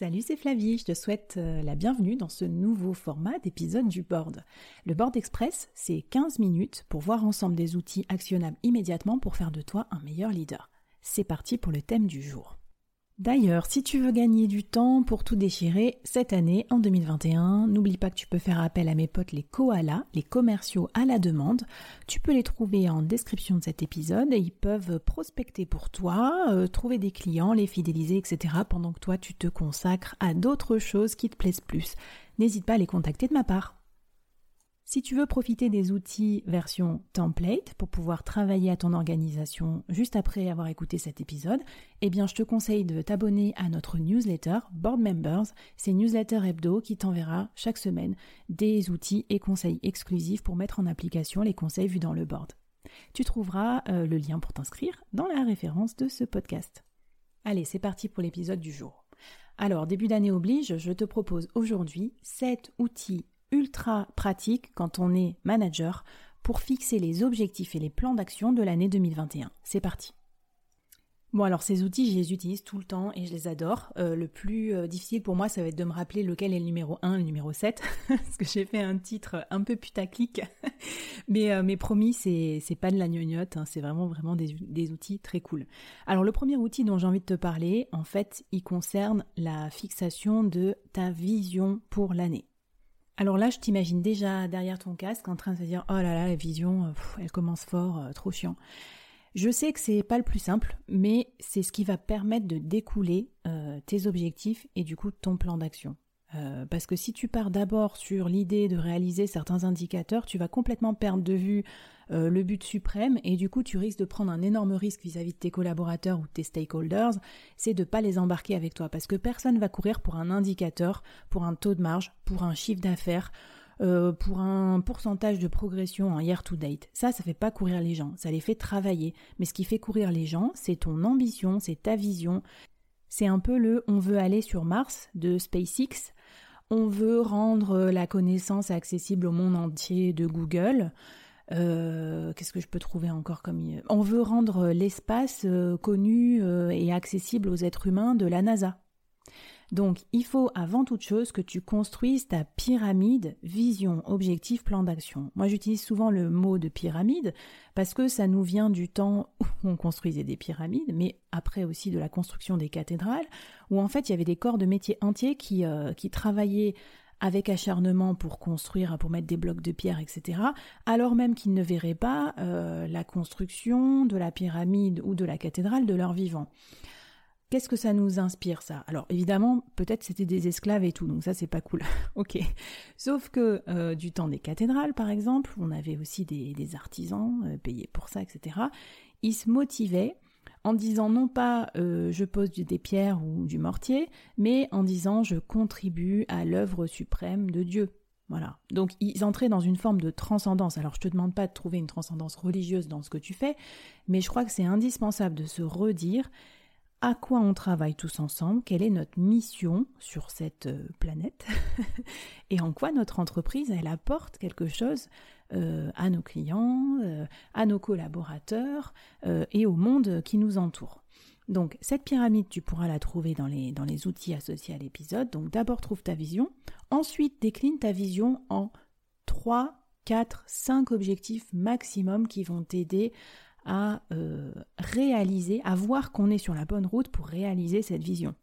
Salut, c'est Flavie, je te souhaite euh, la bienvenue dans ce nouveau format d'épisode du board. Le board express, c'est 15 minutes pour voir ensemble des outils actionnables immédiatement pour faire de toi un meilleur leader. C'est parti pour le thème du jour. D'ailleurs, si tu veux gagner du temps pour tout déchirer cette année, en 2021, n'oublie pas que tu peux faire appel à mes potes les koalas, les commerciaux à la demande. Tu peux les trouver en description de cet épisode et ils peuvent prospecter pour toi, euh, trouver des clients, les fidéliser, etc. pendant que toi tu te consacres à d'autres choses qui te plaisent plus. N'hésite pas à les contacter de ma part. Si tu veux profiter des outils version template pour pouvoir travailler à ton organisation juste après avoir écouté cet épisode, eh bien je te conseille de t'abonner à notre newsletter Board Members. C'est newsletter hebdo qui t'enverra chaque semaine des outils et conseils exclusifs pour mettre en application les conseils vus dans le board. Tu trouveras euh, le lien pour t'inscrire dans la référence de ce podcast. Allez, c'est parti pour l'épisode du jour. Alors, début d'année oblige, je te propose aujourd'hui 7 outils ultra pratique quand on est manager pour fixer les objectifs et les plans d'action de l'année 2021. C'est parti. Bon alors ces outils, je les utilise tout le temps et je les adore. Euh, le plus euh, difficile pour moi, ça va être de me rappeler lequel est le numéro 1 le numéro 7, parce que j'ai fait un titre un peu putaclic. mais, euh, mais promis, c'est, pas de la gnognotte, hein. c'est vraiment vraiment des, des, outils très cool. Alors le premier outil dont j'ai envie de te parler, en fait, il concerne la fixation de ta vision pour l'année. Alors là, je t'imagine déjà derrière ton casque en train de se dire Oh là là, la vision, euh, elle commence fort, euh, trop chiant. Je sais que c'est pas le plus simple, mais c'est ce qui va permettre de découler euh, tes objectifs et du coup ton plan d'action. Euh, parce que si tu pars d'abord sur l'idée de réaliser certains indicateurs, tu vas complètement perdre de vue euh, le but suprême et du coup tu risques de prendre un énorme risque vis-à-vis de tes collaborateurs ou de tes stakeholders, c'est de ne pas les embarquer avec toi parce que personne va courir pour un indicateur, pour un taux de marge, pour un chiffre d'affaires, euh, pour un pourcentage de progression en year to date. Ça, ça fait pas courir les gens, ça les fait travailler. Mais ce qui fait courir les gens, c'est ton ambition, c'est ta vision. C'est un peu le on veut aller sur Mars de SpaceX on veut rendre la connaissance accessible au monde entier de Google. Euh, qu'est-ce que je peux trouver encore comme on veut rendre l'espace euh, connu euh, et accessible aux êtres humains de la NASA. Donc, il faut avant toute chose que tu construises ta pyramide vision, objectif, plan d'action. Moi, j'utilise souvent le mot de pyramide parce que ça nous vient du temps où on construisait des pyramides, mais après aussi de la construction des cathédrales, où en fait il y avait des corps de métiers entiers qui, euh, qui travaillaient avec acharnement pour construire, pour mettre des blocs de pierre, etc., alors même qu'ils ne verraient pas euh, la construction de la pyramide ou de la cathédrale de leur vivant. Qu'est-ce que ça nous inspire ça? Alors évidemment, peut-être c'était des esclaves et tout, donc ça c'est pas cool. ok. Sauf que euh, du temps des cathédrales, par exemple, on avait aussi des, artisans euh, payés pour ça, etc. Ils se motivaient en disant non pas euh, je pose des pierres ou du mortier, mais en disant je contribue à l'œuvre suprême de Dieu. Voilà. Donc ils entraient dans une forme de transcendance. Alors je te demande pas de trouver une transcendance religieuse dans ce que tu fais, mais je crois que c'est indispensable de se redire à quoi on travaille tous ensemble, quelle est notre mission sur cette euh, planète? Et en quoi notre entreprise apporte quelque chose euh, à nos clients, euh, à nos collaborateurs et au monde qui nous entoure? Donc cette pyramide, tu pourras la trouver dans les, dans les outils associés à l'épisode. Donc d'abord trouve ta vision, ensuite décline ta vision en 3, 4, 5 objectifs maximum qui vont t'aider à euh, réaliser, à voir qu'on est sur la bonne route pour réaliser cette vision.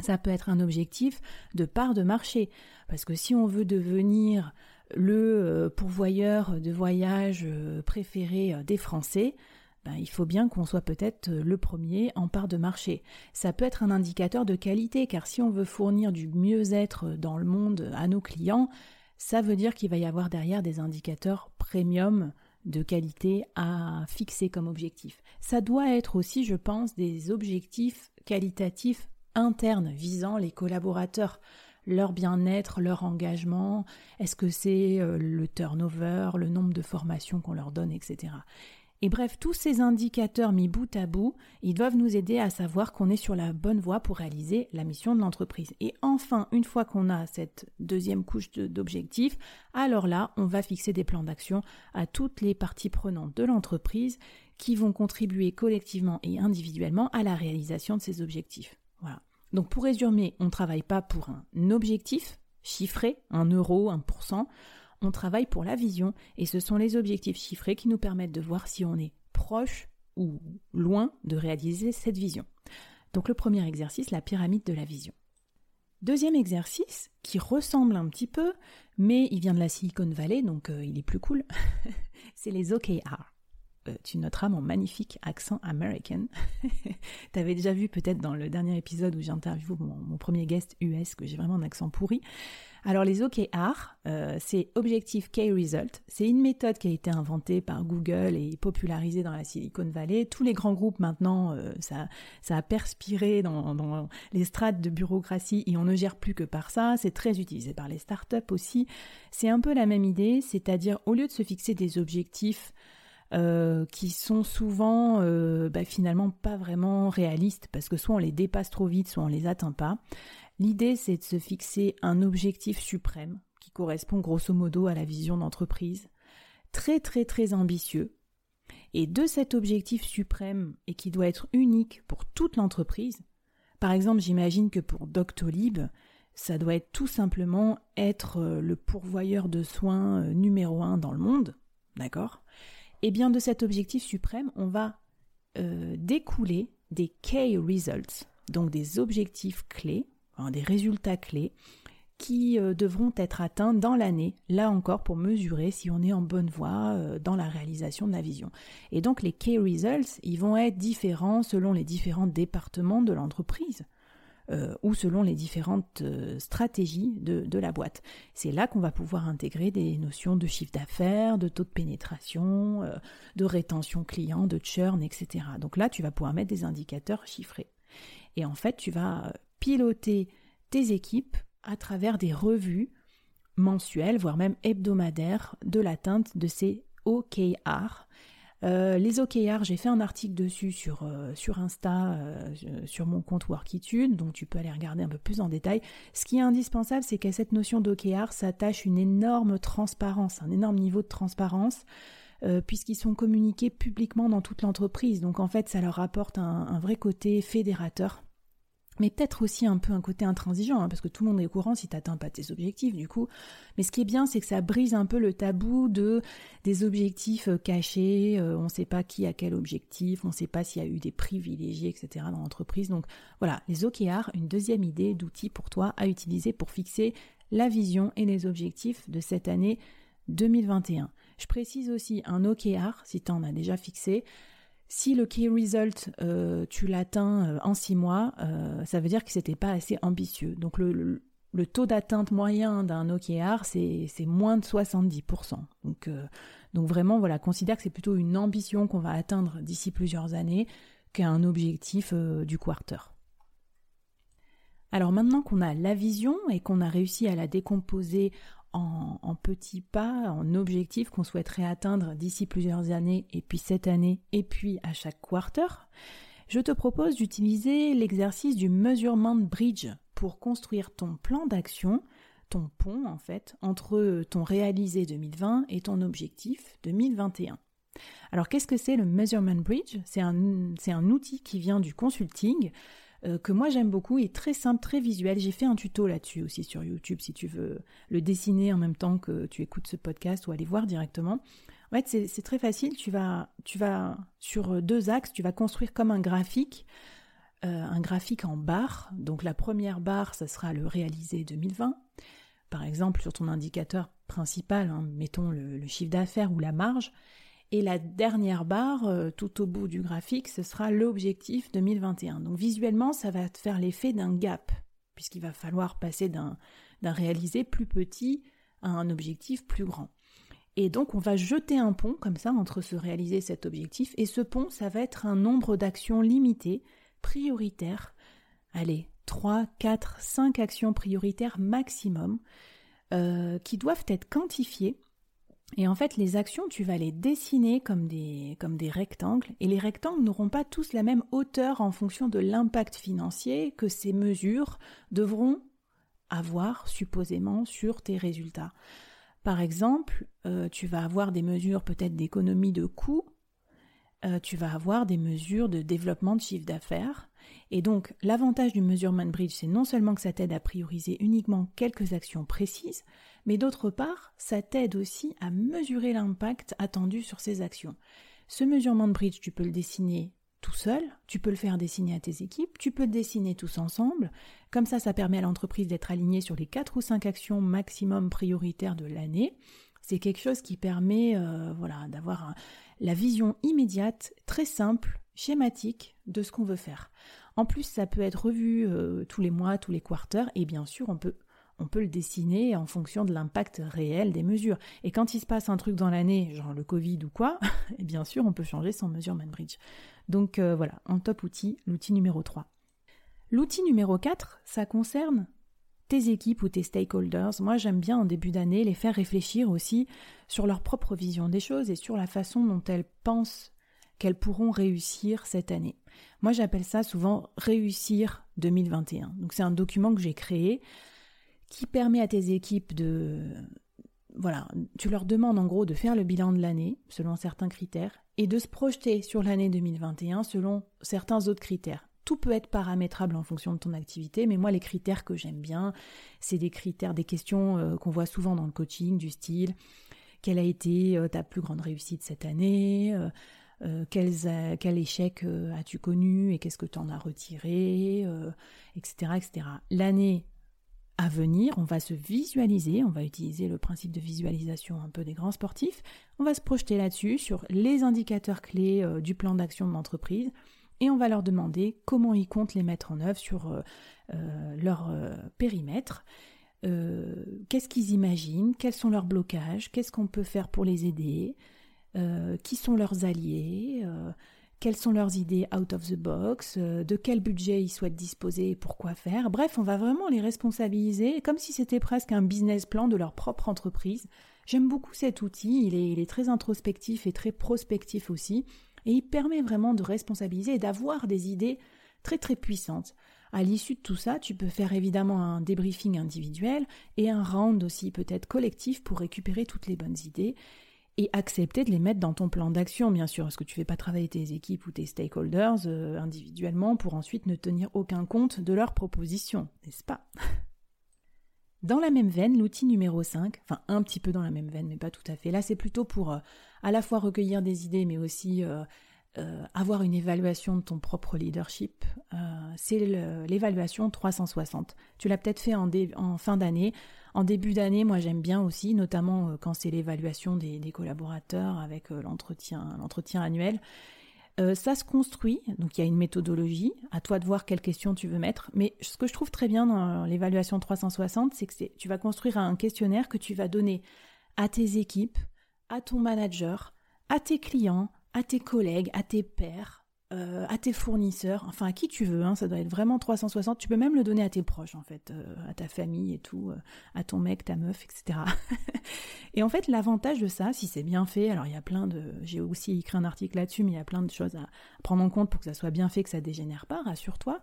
Ça peut être un objectif de part de marché, parce que si on veut devenir le euh, pourvoyeur de voyage euh, préféré des Français, ben, il faut bien qu'on soit peut-être le premier en part de marché. Ça peut être un indicateur de qualité, car si on veut fournir du mieux-être dans le monde à nos clients, ça veut dire qu'il va y avoir derrière des indicateurs premium de qualité à fixer comme objectif. Ça doit être aussi, je pense, des objectifs qualitatifs internes visant les collaborateurs, leur bien-être, leur engagement, est-ce que c'est euh, le turnover, le nombre de formations qu'on leur donne, etc. Et bref, tous ces indicateurs mis bout à bout, ils doivent nous aider à savoir qu'on est sur la bonne voie pour réaliser la mission de l'entreprise. Et enfin, une fois qu'on a cette deuxième couche d'objectifs, alors là, on va fixer des plans d'action à toutes les parties prenantes de l'entreprise qui vont contribuer collectivement et individuellement à la réalisation de ces objectifs. Voilà. Donc pour résumer, on ne travaille pas pour un objectif chiffré, un euro, un pourcent on travaille pour la vision et ce sont les objectifs chiffrés qui nous permettent de voir si on est proche ou loin de réaliser cette vision. Donc le premier exercice, la pyramide de la vision. Deuxième exercice, qui ressemble un petit peu, mais il vient de la Silicon Valley, donc euh, il est plus cool, c'est les OKR. Euh, tu noteras mon magnifique accent américain. tu avais déjà vu peut-être dans le dernier épisode où j'interviewe mon, mon, premier guest US que j'ai vraiment un accent pourri. Alors les OKR, euh, c'est Objective Key Result. C'est une méthode qui a été inventée par Google et popularisée dans la Silicon Valley. Tous les grands groupes maintenant, euh, ça, ça a perspiré dans, dans, les strates de bureaucratie et on ne gère plus que par ça. C'est très utilisé par les startups aussi. C'est un peu la même idée, c'est-à-dire au lieu de se fixer des objectifs euh, qui sont souvent euh, bah, finalement pas vraiment réalistes parce que soit on les dépasse trop vite, soit on les atteint pas. L'idée, c'est de se fixer un objectif suprême qui correspond grosso modo à la vision d'entreprise, très très très ambitieux. Et de cet objectif suprême et qui doit être unique pour toute l'entreprise, par exemple, j'imagine que pour Doctolib, ça doit être tout simplement être euh, le pourvoyeur de soins numéro un dans le monde, d'accord? Et eh bien de cet objectif suprême, on va euh, découler des key results, donc des objectifs clés des résultats clés qui euh, devront être atteints dans l'année, là encore pour mesurer si on est en bonne voie euh, dans la réalisation de la vision. Et donc les key results, ils vont être différents selon les différents départements de l'entreprise. Euh, ou selon les différentes stratégies de, de, la boîte. C'est là qu'on va pouvoir intégrer des notions de chiffre d'affaires, de taux de pénétration, de rétention client, de churn, etc. Donc là, tu vas pouvoir mettre des indicateurs chiffrés. Et en fait, tu vas piloter tes équipes à travers des revues mensuelles, voire même hebdomadaires, de l'atteinte de ces OKR. Euh, les OKR, j'ai fait un article dessus sur, euh, sur Insta, euh, sur mon compte Workitude, donc tu peux aller regarder un peu plus en détail. Ce qui est indispensable, c'est qu'à cette notion d'OKR s'attache une énorme transparence, un énorme niveau de transparence, puisqu'ils sont communiqués publiquement dans toute l'entreprise. Donc en fait, ça leur apporte un vrai côté fédérateur mais peut-être aussi un peu un côté intransigeant, hein, parce que tout le monde est au courant si tu n'atteins pas tes objectifs, du coup. Mais ce qui est bien, c'est que ça brise un peu le tabou de des objectifs euh, cachés, euh, on ne sait pas qui a quel objectif, on ne sait pas s'il y a eu des privilégiés, etc. dans l'entreprise. Donc voilà, les OKR, une deuxième idée d'outil pour toi à utiliser pour fixer la vision et les objectifs de cette année 2021. Je précise aussi un OKR, si tu en as déjà fixé, si le key result, euh, tu l'atteins euh, en six mois, euh, ça veut dire que c'était pas assez ambitieux. Donc le, taux d'atteinte moyen d'un OKR, c'est moins de 70%. Donc, donc vraiment, voilà, considère que c'est plutôt une ambition qu'on va atteindre d'ici plusieurs années qu'un objectif du quarter. Alors maintenant qu'on a la vision et qu'on a réussi à la décomposer en, petits pas, en objectifs qu'on souhaiterait atteindre d'ici plusieurs années, et puis cette année, et puis à chaque quarter, je te propose d'utiliser l'exercice du measurement bridge pour construire ton plan d'action, ton pont en fait, entre ton réalisé 2020 et ton objectif 2021. Alors qu'est-ce que c'est le measurement bridge? C'est un, un outil qui vient du consulting euh, que moi j'aime beaucoup et très simple, très visuel. J'ai fait un tuto là-dessus aussi sur YouTube si tu veux le dessiner en même temps que tu écoutes ce podcast ou aller voir directement. En fait, c'est très facile. Tu vas, tu vas sur deux axes, tu vas construire comme un graphique. Euh, un graphique en barres. Donc la première barre, ça sera le réalisé 2020. Par exemple, sur ton indicateur principal, hein, mettons le chiffre d'affaires ou la marge. Et la dernière barre, euh, tout au bout du graphique, ce sera l'objectif 2021. Donc visuellement, ça va faire l'effet d'un gap, puisqu'il va falloir passer d'un réalisé plus petit à un objectif plus grand. Et donc on va jeter un pont comme ça entre se réaliser cet objectif et ce pont, ça va être un nombre d'actions limitées, prioritaires. Allez, 3, 4, 5 actions prioritaires maximum euh, qui doivent être quantifiées. Et en fait, les actions, tu vas les dessiner comme des, rectangles, et les rectangles n'auront pas tous la même hauteur en fonction de l'impact financier que ces mesures devront avoir supposément sur tes résultats. Par exemple, euh, tu vas avoir des mesures peut-être d'économie de coûts, euh, tu vas avoir des mesures de développement de chiffre d'affaires. Et donc, l'avantage du measurement bridge, c'est non seulement que ça t'aide à prioriser uniquement quelques actions précises, mais d'autre part, ça t'aide aussi à mesurer l'impact attendu sur ces actions. Ce measurement bridge, tu peux le dessiner tout seul, tu peux le faire dessiner à tes équipes, tu peux le dessiner tous ensemble. Comme ça, ça permet à l'entreprise d'être alignée sur les 4 ou 5 actions maximum prioritaires de l'année. C'est quelque chose qui permet euh, voilà, d'avoir la vision immédiate, très simple, schématique de ce qu'on veut faire. En plus, ça peut être revu euh, tous les mois, tous les quarters, et bien sûr, on peut on peut le dessiner en fonction de l'impact réel des mesures. Et quand il se passe un truc dans l'année, genre le Covid ou quoi, et bien sûr, on peut changer son mesure Bridge. Donc euh, voilà, en top outil, l'outil numéro 3. L'outil numéro 4, ça concerne tes équipes ou tes stakeholders. Moi, j'aime bien en début d'année les faire réfléchir aussi sur leur propre vision des choses et sur la façon dont elles pensent qu'elles pourront réussir cette année. Moi, j'appelle ça souvent réussir 2021. Donc c'est un document que j'ai créé qui permet à tes équipes de voilà, tu leur demandes en gros de faire le bilan de l'année selon certains critères et de se projeter sur l'année 2021 selon certains autres critères. Tout peut être paramétrable en fonction de ton activité, mais moi les critères que j'aime bien, c'est des critères, des questions euh, qu'on voit souvent dans le coaching du style quelle a été euh, ta plus grande réussite cette année, euh, quel échec as-tu connu et qu'est-ce que tu en as retiré, etc. etc. L'année à venir, on va se visualiser, on va utiliser le principe de visualisation un peu des grands sportifs, on va se projeter là-dessus sur les indicateurs clés euh, du plan d'action de l'entreprise. Et on va leur demander comment ils comptent les mettre en œuvre sur euh, euh, leur périmètre, qu'est-ce qu'ils imaginent, quels sont leurs blocages, qu'est-ce qu'on peut faire pour les aider, qui sont leurs alliés, quelles sont leurs idées out of the box, euh, de quel budget ils souhaitent disposer et pourquoi faire. Bref, on va vraiment les responsabiliser comme si c'était presque un business plan de leur propre entreprise. J'aime beaucoup cet outil, il est, très introspectif et très prospectif aussi, et il permet vraiment de responsabiliser et d'avoir des idées très très puissantes. À l'issue de tout ça, tu peux faire évidemment un débriefing individuel et un round aussi peut-être collectif pour récupérer toutes les bonnes idées et accepter de les mettre dans ton plan d'action, bien sûr, parce que tu ne fais pas travailler tes équipes ou tes stakeholders euh, individuellement pour ensuite ne tenir aucun compte de leurs propositions, n'est-ce pas? Dans la même veine, l'outil numéro 5, enfin un petit peu dans la même veine, mais pas tout à fait, là c'est plutôt pour euh, à la fois recueillir des idées, mais aussi euh, avoir une évaluation de ton propre leadership, c'est l'évaluation 360. Tu l'as peut-être fait en, en fin d'année. En début d'année, moi j'aime bien aussi, notamment euh, quand c'est l'évaluation des, collaborateurs avec euh, l'entretien, annuel. Euh, ça se construit, donc il y a une méthodologie, à toi de voir quelles questions tu veux mettre, mais ce que je trouve très bien dans l'évaluation 360, c'est que tu vas construire un questionnaire que tu vas donner à tes équipes, à ton manager, à tes clients, à tes collègues, à tes pairs, euh, à tes fournisseurs, enfin à qui tu veux, hein, ça doit être vraiment 360. Tu peux même le donner à tes proches, en fait, euh, à ta famille et tout, euh, à ton mec, ta meuf, etc. et en fait, l'avantage de ça, si c'est bien fait, alors il y a plein de, j'ai aussi écrit un article là-dessus, mais il y a plein de choses à prendre en compte pour que ça soit bien fait, que ça dégénère pas, rassure-toi.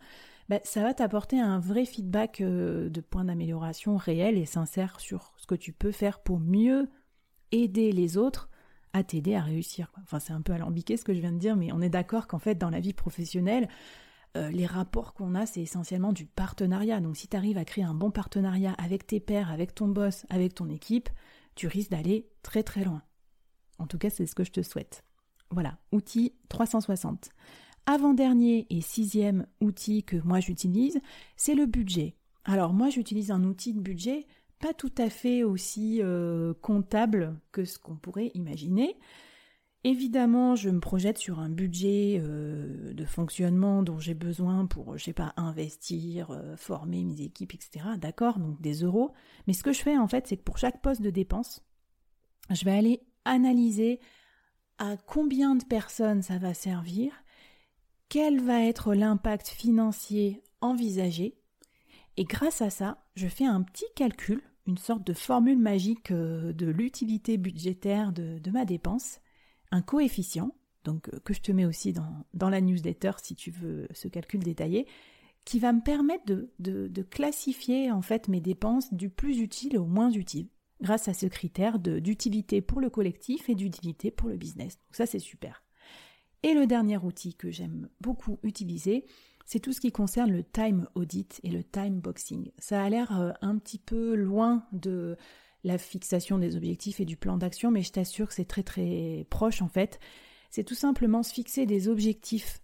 Bah, ça va t'apporter un vrai feedback de points d'amélioration réels et sincères sur ce que tu peux faire pour mieux aider les autres à t'aider à réussir. Enfin, c'est un peu alambiqué ce que je viens de dire, mais on est d'accord qu'en fait, dans la vie professionnelle, euh, les rapports qu'on a, c'est essentiellement du partenariat. Donc, si tu arrives à créer un bon partenariat avec tes pairs, avec ton boss, avec ton équipe, tu risques d'aller très très loin. En tout cas, c'est ce que je te souhaite. Voilà, outil 360. Avant-dernier et sixième outil que moi j'utilise, c'est le budget. Alors moi j'utilise un outil de budget pas tout à fait aussi euh, comptable que ce qu'on pourrait imaginer. Évidemment, je me projette sur un budget euh, de fonctionnement dont j'ai besoin pour, je sais pas, investir, euh, former mes équipes, etc. D'accord, donc des euros. Mais ce que je fais en fait, c'est que pour chaque poste de dépense, je vais aller analyser à combien de personnes ça va servir, quel va être l'impact financier envisagé, et grâce à ça, je fais un petit calcul, une sorte de formule magique euh, de l'utilité budgétaire de, ma dépense, un coefficient, donc euh, que je te mets aussi dans, la newsletter si tu veux ce calcul détaillé, qui va me permettre de, de classifier en fait mes dépenses du plus utile au moins utile grâce à ce critère d'utilité pour le collectif et d'utilité pour le business. Donc ça c'est super. Et le dernier outil que j'aime beaucoup utiliser, c'est tout ce qui concerne le time audit et le time boxing. Ça a l'air euh, un petit peu loin de la fixation des objectifs et du plan d'action, mais je t'assure que c'est très très proche en fait. C'est tout simplement se fixer des objectifs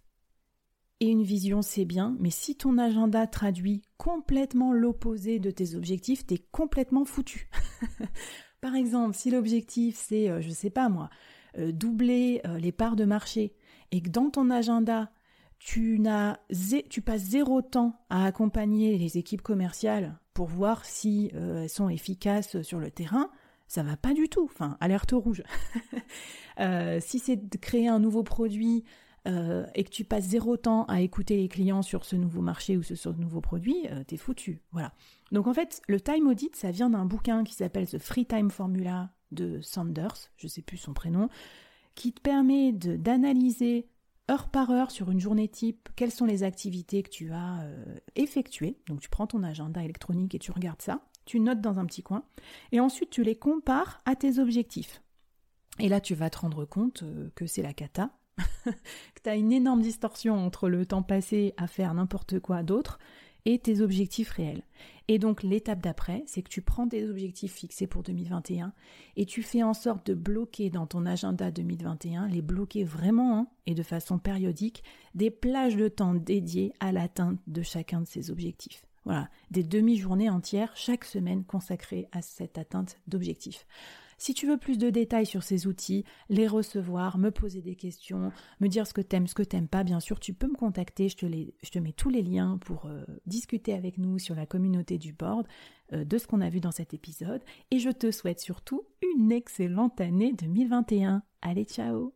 et une vision, c'est bien, mais si ton agenda traduit complètement l'opposé de tes objectifs, t'es complètement foutu. Par exemple, si l'objectif c'est, euh, je sais pas moi, euh, doubler les parts de marché et que dans ton agenda, tu, n'as tu passes zéro temps à accompagner les équipes commerciales pour voir si elles sont efficaces sur le terrain, ça va pas du tout. Enfin, alerte rouge. si c'est de créer un nouveau produit euh, et que tu passes zéro temps à écouter les clients sur ce nouveau marché ou sur ce nouveau produit, euh, t'es foutu. Voilà. Donc en fait, le time audit, ça vient d'un bouquin qui s'appelle The Free Time Formula de Sanders, je sais plus son prénom, qui te permet d'analyser heure par heure sur une journée type quelles sont les activités que tu as euh, effectuées. Donc tu prends ton agenda électronique et tu regardes ça, tu notes dans un petit coin, et ensuite tu les compares à tes objectifs. Et là, tu vas te rendre compte que c'est la cata, que tu as une énorme distorsion entre le temps passé à faire n'importe quoi d'autre et tes objectifs réels. Et donc l'étape d'après, c'est que tu prends tes objectifs fixés pour 2021 et tu fais en sorte de bloquer dans ton agenda 2021, les bloquer vraiment hein, et de façon périodique, des plages de temps dédiées à l'atteinte de chacun de ces objectifs. Voilà, des demi-journées entières chaque semaine consacrées à cette atteinte d'objectifs. Si tu veux plus de détails sur ces outils, les recevoir, me poser des questions, me dire ce que t'aimes, ce que t'aimes pas, bien sûr, tu peux me contacter. Je te, mets tous les liens pour euh, discuter avec nous sur la communauté du board euh, de ce qu'on a vu dans cet épisode. Et je te souhaite surtout une excellente année 2021. Allez, ciao